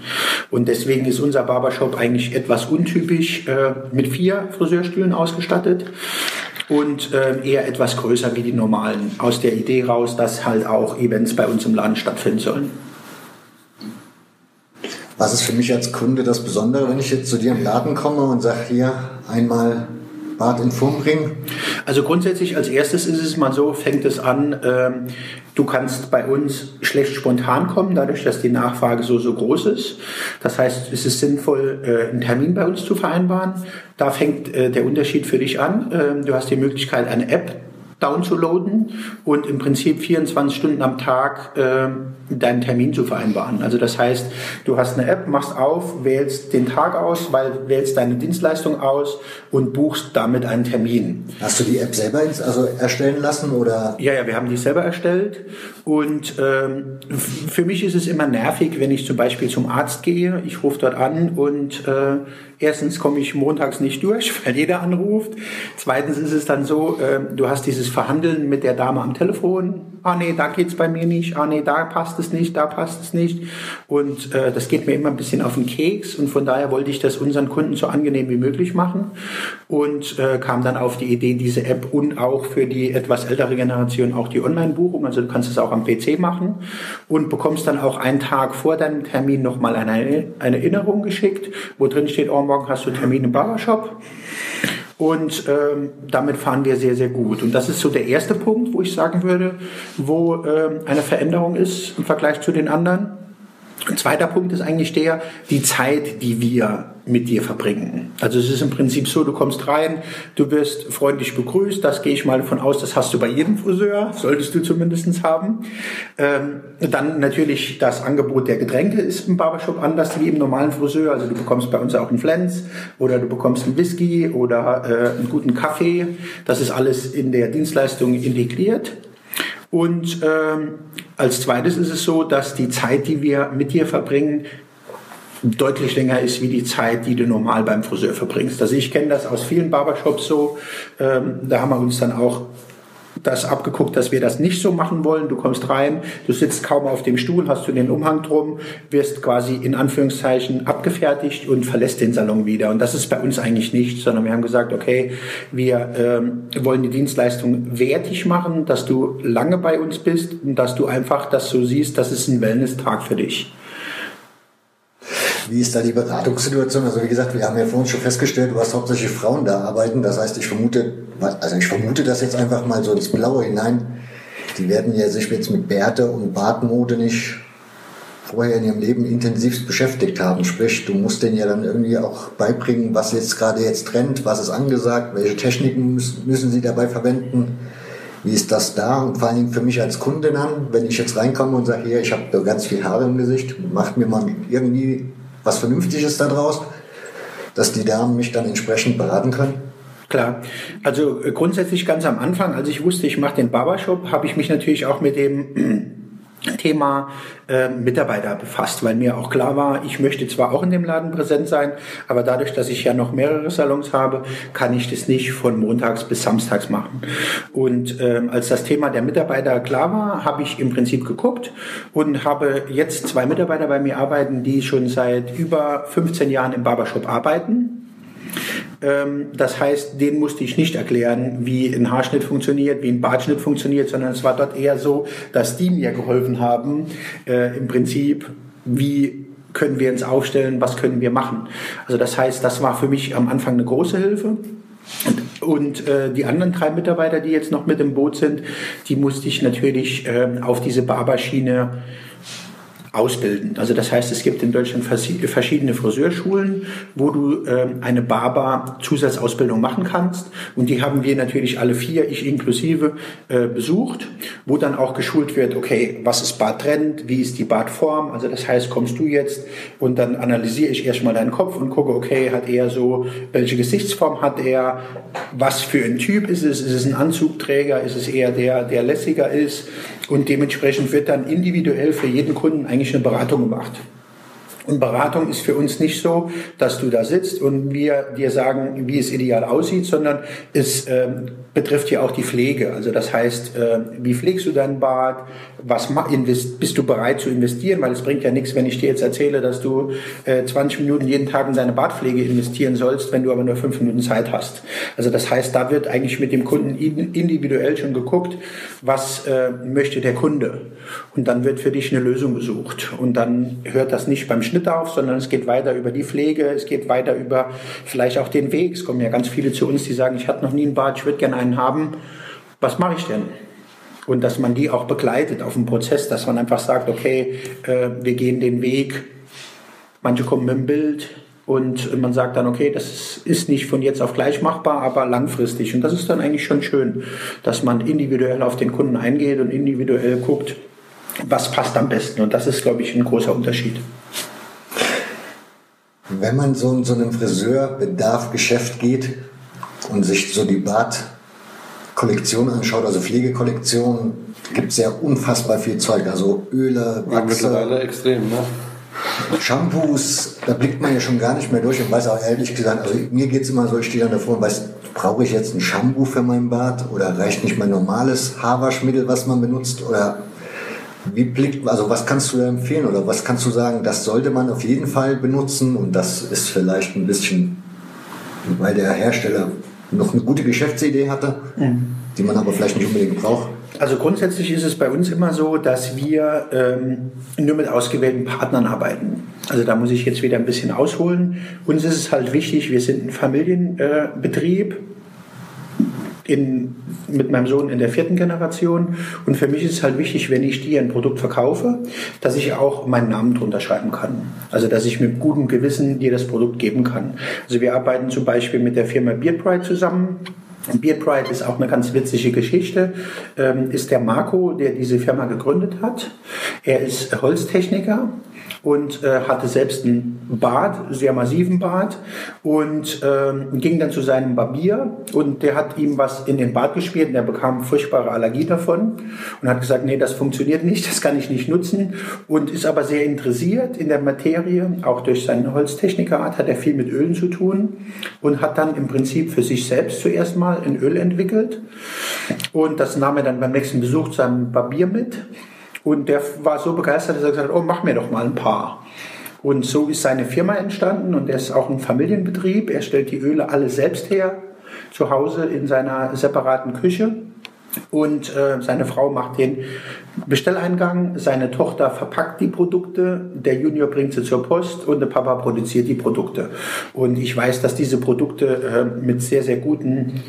Und deswegen ist unser Barbershop eigentlich etwas untypisch äh, mit vier Friseurstühlen ausgestattet und ähm, eher etwas größer wie die normalen. Aus der Idee raus, dass halt auch Events bei uns im Laden stattfinden sollen. Was ist für mich als Kunde das Besondere, wenn ich jetzt zu dir im Laden komme und sage, hier einmal Bad in Form bringen? Also grundsätzlich als erstes ist es mal so, fängt es an, ähm, du kannst bei uns schlecht spontan kommen, dadurch, dass die Nachfrage so, so groß ist. Das heißt, es ist sinnvoll, äh, einen Termin bei uns zu vereinbaren. Da fängt äh, der Unterschied für dich an. Ähm, du hast die Möglichkeit, eine App downzuladen und im Prinzip 24 Stunden am Tag äh, deinen Termin zu vereinbaren. Also das heißt, du hast eine App, machst auf, wählst den Tag aus, weil, wählst deine Dienstleistung aus und buchst damit einen Termin. Hast du die App selber ins, also erstellen lassen oder? Ja, ja, wir haben die selber erstellt und ähm, für mich ist es immer nervig, wenn ich zum Beispiel zum Arzt gehe, ich rufe dort an und äh, erstens komme ich montags nicht durch, weil jeder anruft. Zweitens ist es dann so, äh, du hast dieses Verhandeln mit der Dame am Telefon. Ah nee, da geht's bei mir nicht. Ah nee, da passt es nicht, da passt es nicht. Und äh, das geht mir immer ein bisschen auf den Keks. Und von daher wollte ich das unseren Kunden so angenehm wie möglich machen. Und äh, kam dann auf die Idee, diese App und auch für die etwas ältere Generation auch die Online-Buchung. Also du kannst es auch am PC machen und bekommst dann auch einen Tag vor deinem Termin nochmal eine, eine Erinnerung geschickt, wo drin steht, oh, morgen hast du Termin im Barbershop. Und ähm, damit fahren wir sehr, sehr gut. Und das ist so der erste Punkt, wo ich sagen würde, wo ähm, eine Veränderung ist im Vergleich zu den anderen. Ein zweiter Punkt ist eigentlich der, die Zeit, die wir mit dir verbringen. Also es ist im Prinzip so, du kommst rein, du wirst freundlich begrüßt, das gehe ich mal davon aus, das hast du bei jedem Friseur, solltest du zumindest haben. Ähm, dann natürlich das Angebot der Getränke ist im Barbershop anders wie im normalen Friseur. Also du bekommst bei uns auch einen Flens oder du bekommst einen Whisky oder äh, einen guten Kaffee. Das ist alles in der Dienstleistung integriert. Und ähm, als zweites ist es so, dass die Zeit, die wir mit dir verbringen, deutlich länger ist wie die Zeit, die du normal beim Friseur verbringst. Also ich kenne das aus vielen Barbershops so. Ähm, da haben wir uns dann auch das abgeguckt, dass wir das nicht so machen wollen. Du kommst rein, du sitzt kaum auf dem Stuhl, hast du den Umhang drum, wirst quasi in Anführungszeichen abgefertigt und verlässt den Salon wieder. Und das ist bei uns eigentlich nicht, sondern wir haben gesagt, okay, wir ähm, wollen die Dienstleistung wertig machen, dass du lange bei uns bist und dass du einfach das so siehst, das ist ein Wellness-Tag für dich. Wie ist da die Beratungssituation? Also wie gesagt, wir haben ja vorhin schon festgestellt, du hast hauptsächlich Frauen da arbeiten. Das heißt, ich vermute, also ich vermute das jetzt einfach mal so ins Blaue hinein. Die werden ja sich jetzt mit Bärte und Bartmode nicht vorher in ihrem Leben intensivst beschäftigt haben. Sprich, du musst denen ja dann irgendwie auch beibringen, was jetzt gerade jetzt trennt, was ist angesagt, welche Techniken müssen, sie dabei verwenden. Wie ist das da? Und vor allen Dingen für mich als Kunde dann, wenn ich jetzt reinkomme und sage, hier, ich habe ganz viel Haare im Gesicht, macht mir mal irgendwie was Vernünftiges daraus, dass die Damen mich dann entsprechend beraten können? Klar. Also äh, grundsätzlich ganz am Anfang, als ich wusste, ich mache den Barbershop, habe ich mich natürlich auch mit dem Thema äh, Mitarbeiter befasst, weil mir auch klar war, ich möchte zwar auch in dem Laden präsent sein, aber dadurch, dass ich ja noch mehrere Salons habe, kann ich das nicht von montags bis samstags machen. Und ähm, als das Thema der Mitarbeiter klar war, habe ich im Prinzip geguckt und habe jetzt zwei Mitarbeiter bei mir arbeiten, die schon seit über 15 Jahren im Barbershop arbeiten das heißt, denen musste ich nicht erklären, wie ein Haarschnitt funktioniert, wie ein Bartschnitt funktioniert, sondern es war dort eher so, dass die mir geholfen haben, äh, im Prinzip, wie können wir uns aufstellen, was können wir machen. Also das heißt, das war für mich am Anfang eine große Hilfe. Und, und äh, die anderen drei Mitarbeiter, die jetzt noch mit im Boot sind, die musste ich natürlich äh, auf diese Barberschiene ausbilden. Also das heißt, es gibt in Deutschland verschiedene Friseurschulen, wo du ähm, eine Barber-Zusatzausbildung machen kannst. Und die haben wir natürlich alle vier, ich inklusive, äh, besucht, wo dann auch geschult wird, okay, was ist Barttrend, wie ist die Bartform? Also das heißt, kommst du jetzt und dann analysiere ich erstmal deinen Kopf und gucke, okay, hat er so, welche Gesichtsform hat er, was für ein Typ ist es, ist es ein Anzugträger, ist es eher der, der lässiger ist? Und dementsprechend wird dann individuell für jeden Kunden eigentlich eine Beratung gemacht. Und Beratung ist für uns nicht so, dass du da sitzt und wir dir sagen, wie es ideal aussieht, sondern es äh, betrifft ja auch die Pflege. Also das heißt, äh, wie pflegst du deinen Bart? Was bist du bereit zu investieren? Weil es bringt ja nichts, wenn ich dir jetzt erzähle, dass du äh, 20 Minuten jeden Tag in deine Bartpflege investieren sollst, wenn du aber nur fünf Minuten Zeit hast. Also das heißt, da wird eigentlich mit dem Kunden individuell schon geguckt, was äh, möchte der Kunde. Und dann wird für dich eine Lösung gesucht. Und dann hört das nicht beim Schnitt Schnittauf, sondern es geht weiter über die Pflege, es geht weiter über vielleicht auch den Weg. Es kommen ja ganz viele zu uns, die sagen, ich hatte noch nie einen Bart, ich würde gerne einen haben. Was mache ich denn? Und dass man die auch begleitet auf dem Prozess, dass man einfach sagt, okay, äh, wir gehen den Weg. Manche kommen mit dem Bild, und man sagt dann, okay, das ist nicht von jetzt auf gleich machbar, aber langfristig. Und das ist dann eigentlich schon schön, dass man individuell auf den Kunden eingeht und individuell guckt, was passt am besten. Und das ist, glaube ich, ein großer Unterschied. Wenn man so in so einem Friseurbedarf-Geschäft geht und sich so die Bartkollektion anschaut, also Pflegekollektion, gibt es ja unfassbar viel Zeug, also Öle, Wachse. Mittlerweile extrem, ne? Shampoos, da blickt man ja schon gar nicht mehr durch und weiß auch ehrlich gesagt, also mir geht es immer so, ich stehe dann davor und weiß, brauche ich jetzt ein Shampoo für meinen Bart oder reicht nicht mein normales Haarwaschmittel, was man benutzt oder wie blickt, also was kannst du da empfehlen oder was kannst du sagen, das sollte man auf jeden Fall benutzen und das ist vielleicht ein bisschen, weil der Hersteller noch eine gute Geschäftsidee hatte, mhm. die man aber vielleicht nicht unbedingt braucht? Also grundsätzlich ist es bei uns immer so, dass wir ähm, nur mit ausgewählten Partnern arbeiten. Also da muss ich jetzt wieder ein bisschen ausholen. Uns ist es halt wichtig, wir sind ein Familienbetrieb. Äh, in, mit meinem Sohn in der vierten Generation. Und für mich ist es halt wichtig, wenn ich dir ein Produkt verkaufe, dass ich auch meinen Namen drunter schreiben kann. Also, dass ich mit gutem Gewissen dir das Produkt geben kann. Also, wir arbeiten zum Beispiel mit der Firma Beardpride zusammen. Beard Pride ist auch eine ganz witzige Geschichte. Ähm, ist der Marco, der diese Firma gegründet hat. Er ist Holztechniker und äh, hatte selbst einen Bart, sehr massiven Bart und ähm, ging dann zu seinem Barbier und der hat ihm was in den Bart gespielt und er bekam furchtbare Allergie davon und hat gesagt, nee, das funktioniert nicht, das kann ich nicht nutzen und ist aber sehr interessiert in der Materie, auch durch seine Holztechnikerart hat er viel mit Ölen zu tun und hat dann im Prinzip für sich selbst zuerst mal ein Öl entwickelt und das nahm er dann beim nächsten Besuch seinem Barbier mit und der war so begeistert, dass er gesagt hat, oh, mach mir doch mal ein paar. Und so ist seine Firma entstanden und er ist auch ein Familienbetrieb. Er stellt die Öle alle selbst her, zu Hause in seiner separaten Küche. Und äh, seine Frau macht den Bestelleingang, seine Tochter verpackt die Produkte, der Junior bringt sie zur Post und der Papa produziert die Produkte. Und ich weiß, dass diese Produkte äh, mit sehr, sehr guten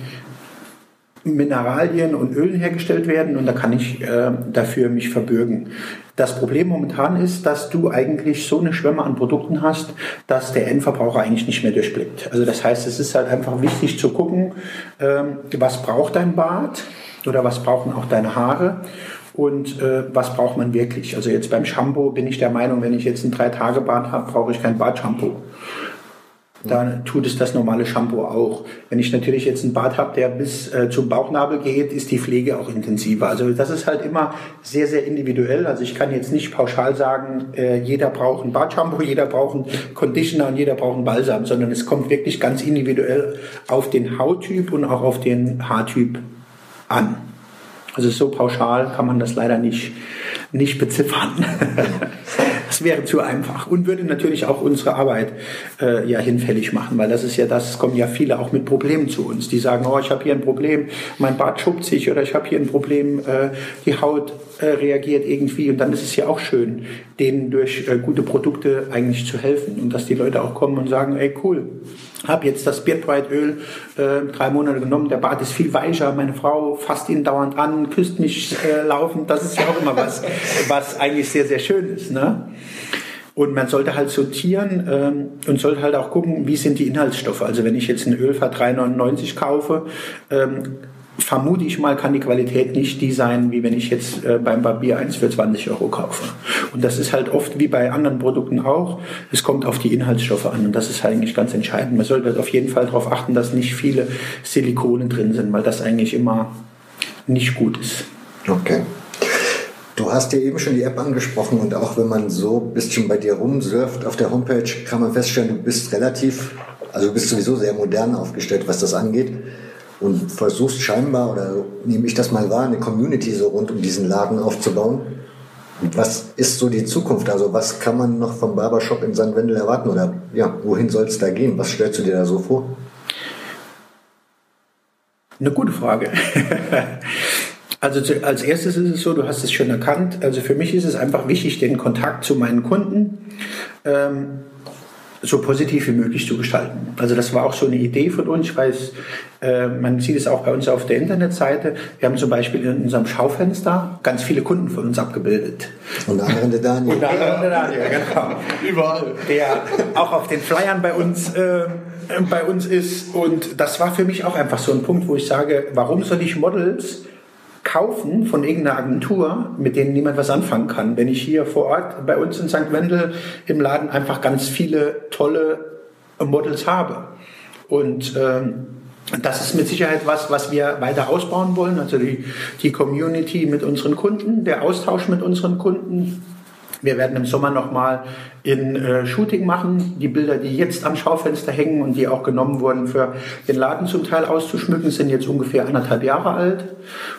Mineralien und Ölen hergestellt werden und da kann ich äh, dafür mich verbürgen. Das Problem momentan ist, dass du eigentlich so eine Schwemme an Produkten hast, dass der Endverbraucher eigentlich nicht mehr durchblickt. Also das heißt, es ist halt einfach wichtig zu gucken, ähm, was braucht dein Bart oder was brauchen auch deine Haare und äh, was braucht man wirklich. Also jetzt beim Shampoo bin ich der Meinung, wenn ich jetzt ein Drei-Tage-Bad habe, brauche ich kein Bartshampoo dann tut es das normale Shampoo auch. Wenn ich natürlich jetzt einen Bart habe, der bis äh, zum Bauchnabel geht, ist die Pflege auch intensiver. Also das ist halt immer sehr, sehr individuell. Also ich kann jetzt nicht pauschal sagen, äh, jeder braucht ein Bartshampoo, jeder braucht einen Conditioner und jeder braucht einen Balsam, sondern es kommt wirklich ganz individuell auf den Hauttyp und auch auf den Haartyp an. Also so pauschal kann man das leider nicht, nicht beziffern. Das wäre zu einfach und würde natürlich auch unsere Arbeit äh, ja hinfällig machen, weil das ist ja das, es kommen ja viele auch mit Problemen zu uns, die sagen, oh, ich habe hier ein Problem, mein Bart schuppt sich oder ich habe hier ein Problem, äh, die Haut äh, reagiert irgendwie und dann ist es ja auch schön, denen durch äh, gute Produkte eigentlich zu helfen und dass die Leute auch kommen und sagen, ey cool, habe jetzt das Beardbrite-Öl äh, drei Monate genommen, der Bart ist viel weicher, meine Frau fasst ihn dauernd an, küsst mich äh, laufend, das ist ja auch immer was, was eigentlich sehr, sehr schön ist. Ne? Und man sollte halt sortieren ähm, und sollte halt auch gucken, wie sind die Inhaltsstoffe. Also wenn ich jetzt ein Öl für 3,99 kaufe, ähm, vermute ich mal, kann die Qualität nicht die sein, wie wenn ich jetzt äh, beim Barbier eins für 20 Euro kaufe. Und das ist halt oft wie bei anderen Produkten auch. Es kommt auf die Inhaltsstoffe an und das ist halt eigentlich ganz entscheidend. Man sollte auf jeden Fall darauf achten, dass nicht viele Silikone drin sind, weil das eigentlich immer nicht gut ist. Okay. Du hast ja eben schon die App angesprochen und auch wenn man so ein bisschen bei dir rumsurft auf der Homepage, kann man feststellen, du bist relativ, also du bist sowieso sehr modern aufgestellt, was das angeht und versuchst scheinbar, oder nehme ich das mal wahr, eine Community so rund um diesen Laden aufzubauen. Was ist so die Zukunft? Also was kann man noch vom Barbershop in St. Wendel erwarten? Oder ja, wohin soll es da gehen? Was stellst du dir da so vor? Eine gute Frage. Also zu, als erstes ist es so, du hast es schon erkannt, also für mich ist es einfach wichtig, den Kontakt zu meinen Kunden ähm, so positiv wie möglich zu gestalten. Also das war auch so eine Idee von uns. Ich weiß, äh, man sieht es auch bei uns auf der Internetseite. Wir haben zum Beispiel in unserem Schaufenster ganz viele Kunden von uns abgebildet. Unter anderem der Daniel. Unter anderem der Daniel, genau. Überall. Der auch auf den Flyern bei uns, äh, bei uns ist. Und das war für mich auch einfach so ein Punkt, wo ich sage, warum soll ich Models kaufen von irgendeiner Agentur, mit denen niemand was anfangen kann. Wenn ich hier vor Ort bei uns in St. Wendel im Laden einfach ganz viele tolle Models habe. Und ähm, das ist mit Sicherheit was, was wir weiter ausbauen wollen. Also die, die Community mit unseren Kunden, der Austausch mit unseren Kunden. Wir werden im Sommer nochmal in äh, Shooting machen. Die Bilder, die jetzt am Schaufenster hängen und die auch genommen wurden, für den Laden zum Teil auszuschmücken, sind jetzt ungefähr anderthalb Jahre alt.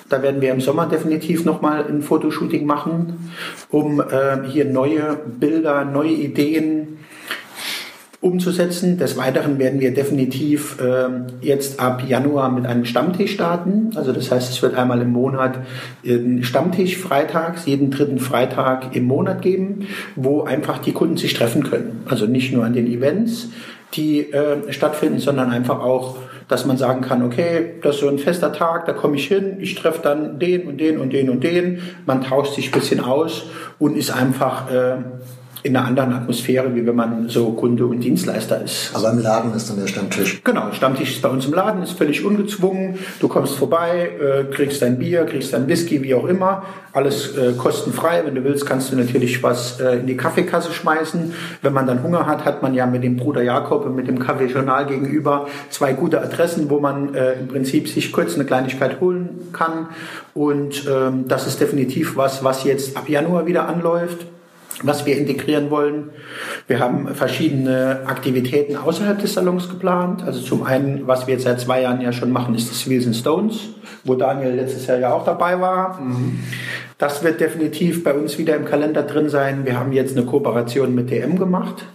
Da werden wir im Sommer definitiv nochmal ein Fotoshooting machen, um äh, hier neue Bilder, neue Ideen umzusetzen. Des Weiteren werden wir definitiv äh, jetzt ab Januar mit einem Stammtisch starten. Also das heißt, es wird einmal im Monat einen Stammtisch freitags, jeden dritten Freitag im Monat geben, wo einfach die Kunden sich treffen können. Also nicht nur an den Events, die äh, stattfinden, sondern einfach auch dass man sagen kann, okay, das ist so ein fester Tag, da komme ich hin, ich treffe dann den und den und den und den, man tauscht sich ein bisschen aus und ist einfach äh, in einer anderen Atmosphäre, wie wenn man so Kunde und Dienstleister ist. Aber im Laden ist dann der Stammtisch. Genau, Stammtisch ist bei uns im Laden, ist völlig ungezwungen. Du kommst vorbei, äh, kriegst dein Bier, kriegst dein Whisky, wie auch immer. Alles äh, kostenfrei. Wenn du willst, kannst du natürlich was äh, in die Kaffeekasse schmeißen. Wenn man dann Hunger hat, hat man ja mit dem Bruder Jakob und mit dem Kaffeejournal gegenüber zwei gute Adressen, wo man im Prinzip sich kurz eine Kleinigkeit holen kann. Und ähm, das ist definitiv was, was jetzt ab Januar wieder anläuft was wir integrieren wollen. Wir haben verschiedene Aktivitäten außerhalb des Salons geplant. Also zum einen, was wir jetzt seit zwei Jahren ja schon machen, ist das Wheels and Stones, wo Daniel letztes Jahr ja auch dabei war. Das wird definitiv bei uns wieder im Kalender drin sein. Wir haben jetzt eine Kooperation mit DM gemacht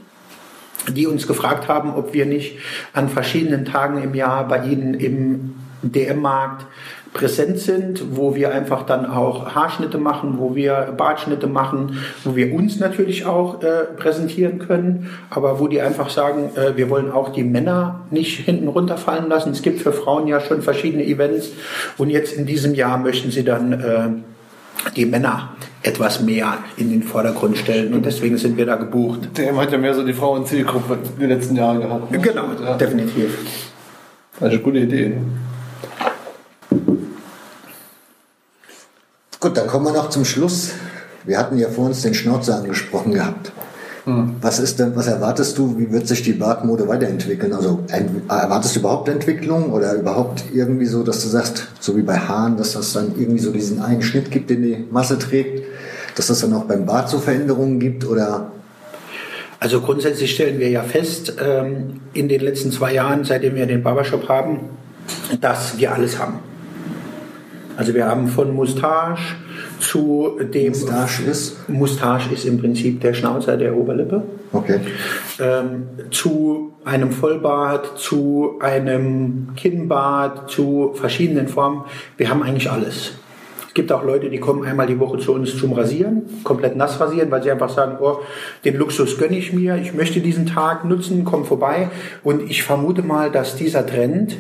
die uns gefragt haben, ob wir nicht an verschiedenen Tagen im Jahr bei ihnen im DM-Markt präsent sind, wo wir einfach dann auch Haarschnitte machen, wo wir Bartschnitte machen, wo wir uns natürlich auch äh, präsentieren können, aber wo die einfach sagen, äh, wir wollen auch die Männer nicht hinten runterfallen lassen. Es gibt für Frauen ja schon verschiedene Events und jetzt in diesem Jahr möchten sie dann äh, die Männer etwas mehr in den Vordergrund stellen und deswegen sind wir da gebucht. Der hat ja mehr so die Frauen-Zielgruppe in den letzten Jahren gehabt. Ne? Genau, ja. definitiv. Also gute Idee. Gut, dann kommen wir noch zum Schluss. Wir hatten ja vor uns den Schnauzer angesprochen gehabt. Hm. Was ist denn, was erwartest du, wie wird sich die Bartmode weiterentwickeln? Also erwartest du überhaupt Entwicklung oder überhaupt irgendwie so, dass du sagst, so wie bei Haaren, dass das dann irgendwie so diesen einen Schnitt gibt, den die Masse trägt, dass das dann auch beim Bart so Veränderungen gibt oder? Also grundsätzlich stellen wir ja fest, ähm, in den letzten zwei Jahren, seitdem wir den Barbershop haben, dass wir alles haben. Also wir haben von Moustache zu dem... Moustache ist? Moustache ist im Prinzip der Schnauzer der Oberlippe. Okay. Ähm, zu einem Vollbart, zu einem Kinnbart, zu verschiedenen Formen. Wir haben eigentlich alles. Es gibt auch Leute, die kommen einmal die Woche zu uns zum Rasieren, komplett nass rasieren, weil sie einfach sagen, oh, den Luxus gönne ich mir, ich möchte diesen Tag nutzen, komm vorbei. Und ich vermute mal, dass dieser Trend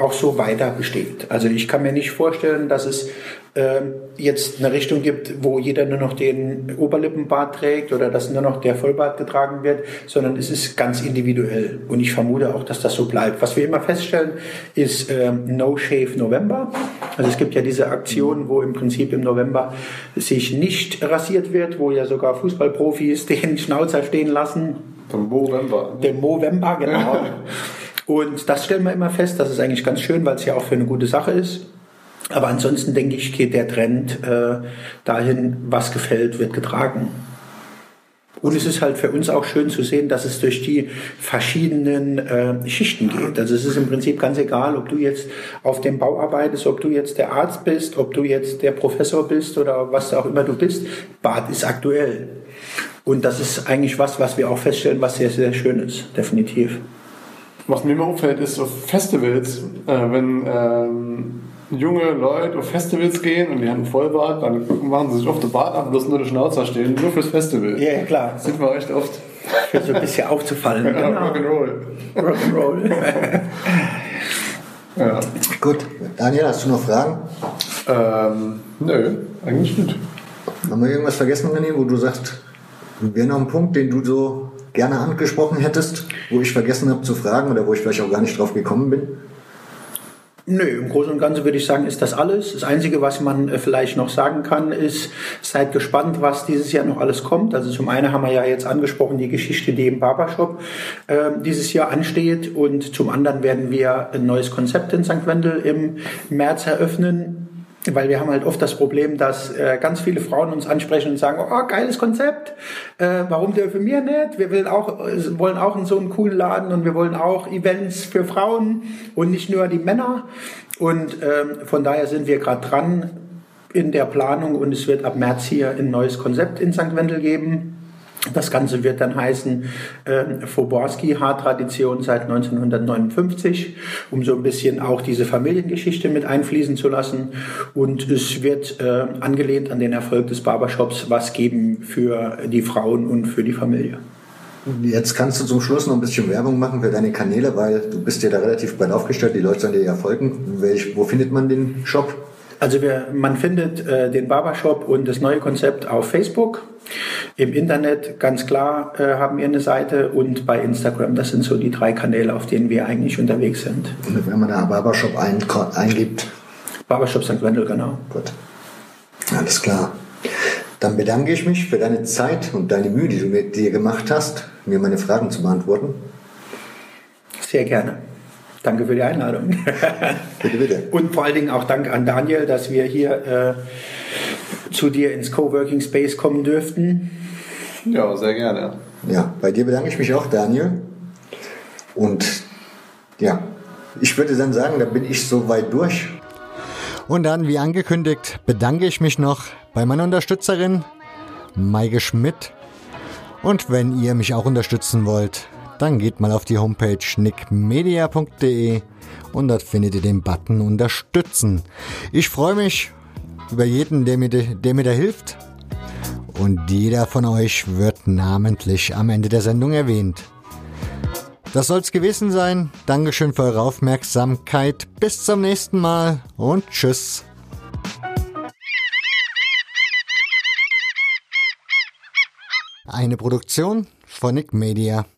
auch so weiter besteht. Also ich kann mir nicht vorstellen, dass es äh, jetzt eine Richtung gibt, wo jeder nur noch den Oberlippenbart trägt oder dass nur noch der Vollbart getragen wird, sondern es ist ganz individuell. Und ich vermute auch, dass das so bleibt. Was wir immer feststellen, ist äh, No Shave November. Also es gibt ja diese Aktion, wo im Prinzip im November sich nicht rasiert wird, wo ja sogar Fußballprofis den Schnauzer stehen lassen. Den Movember. Den Movember, genau. Und das stellen wir immer fest, das ist eigentlich ganz schön, weil es ja auch für eine gute Sache ist. Aber ansonsten denke ich, geht der Trend äh, dahin, was gefällt, wird getragen. Und es ist halt für uns auch schön zu sehen, dass es durch die verschiedenen äh, Schichten geht. Also es ist im Prinzip ganz egal, ob du jetzt auf dem Bau arbeitest, ob du jetzt der Arzt bist, ob du jetzt der Professor bist oder was auch immer du bist. Bad ist aktuell. Und das ist eigentlich was, was wir auch feststellen, was sehr, sehr schön ist, definitiv. Was mir immer auffällt, ist auf Festivals, äh, wenn ähm, junge Leute auf Festivals gehen und die haben einen Vollbart, dann machen sie sich oft den Bart ab und lassen nur den Schnauzer stehen, nur fürs Festival. Ja, klar. Das sieht man echt oft. Für so ein bisschen aufzufallen. Ja, Genau. Rock'n'Roll. Rock'n'Roll. Ja. Gut, Daniel, hast du noch Fragen? Ähm, nö, eigentlich nicht. Haben wir irgendwas vergessen, René, wo du sagst, wäre noch ein Punkt, den du so gerne angesprochen hättest, wo ich vergessen habe zu fragen oder wo ich vielleicht auch gar nicht drauf gekommen bin? Nö, im Großen und Ganzen würde ich sagen, ist das alles. Das Einzige, was man äh, vielleicht noch sagen kann, ist, seid gespannt, was dieses Jahr noch alles kommt. Also zum einen haben wir ja jetzt angesprochen, die Geschichte, die im Barbershop äh, dieses Jahr ansteht. Und zum anderen werden wir ein neues Konzept in St. Wendel im März eröffnen. Weil wir haben halt oft das Problem, dass äh, ganz viele Frauen uns ansprechen und sagen, oh, geiles Konzept, äh, warum dürfen wir nicht? Wir wollen auch, äh, wollen auch in so einen coolen Laden und wir wollen auch Events für Frauen und nicht nur die Männer. Und ähm, von daher sind wir gerade dran in der Planung und es wird ab März hier ein neues Konzept in St. Wendel geben. Das Ganze wird dann heißen äh, Foborski Haartradition seit 1959, um so ein bisschen auch diese Familiengeschichte mit einfließen zu lassen. Und es wird äh, angelehnt an den Erfolg des Barbershops was geben für die Frauen und für die Familie. Jetzt kannst du zum Schluss noch ein bisschen Werbung machen für deine Kanäle, weil du bist ja da relativ breit aufgestellt, die Leute sollen dir ja folgen. Welch, wo findet man den Shop? Also wir, man findet äh, den Barbershop und das neue Konzept auf Facebook. Im Internet, ganz klar, äh, haben wir eine Seite und bei Instagram. Das sind so die drei Kanäle, auf denen wir eigentlich unterwegs sind. Und wenn man da Barbershop ein, eingibt, Barbershop St. Wendel, genau. gut. Alles klar. Dann bedanke ich mich für deine Zeit und deine Mühe, die du mit dir gemacht hast, mir meine Fragen zu beantworten. Sehr gerne. Danke für die Einladung. Bitte, bitte. Und vor allen Dingen auch Dank an Daniel, dass wir hier äh, zu dir ins Coworking Space kommen dürften. Ja, sehr gerne. Ja, bei dir bedanke ich mich auch, Daniel. Und ja, ich würde dann sagen, da bin ich soweit durch. Und dann, wie angekündigt, bedanke ich mich noch bei meiner Unterstützerin, Maike Schmidt. Und wenn ihr mich auch unterstützen wollt, dann geht mal auf die Homepage nickmedia.de und dort findet ihr den Button Unterstützen. Ich freue mich über jeden, der mir, der mir da hilft. Und jeder von euch wird namentlich am Ende der Sendung erwähnt. Das soll's gewesen sein. Dankeschön für eure Aufmerksamkeit. Bis zum nächsten Mal und tschüss. Eine Produktion von Nick Media.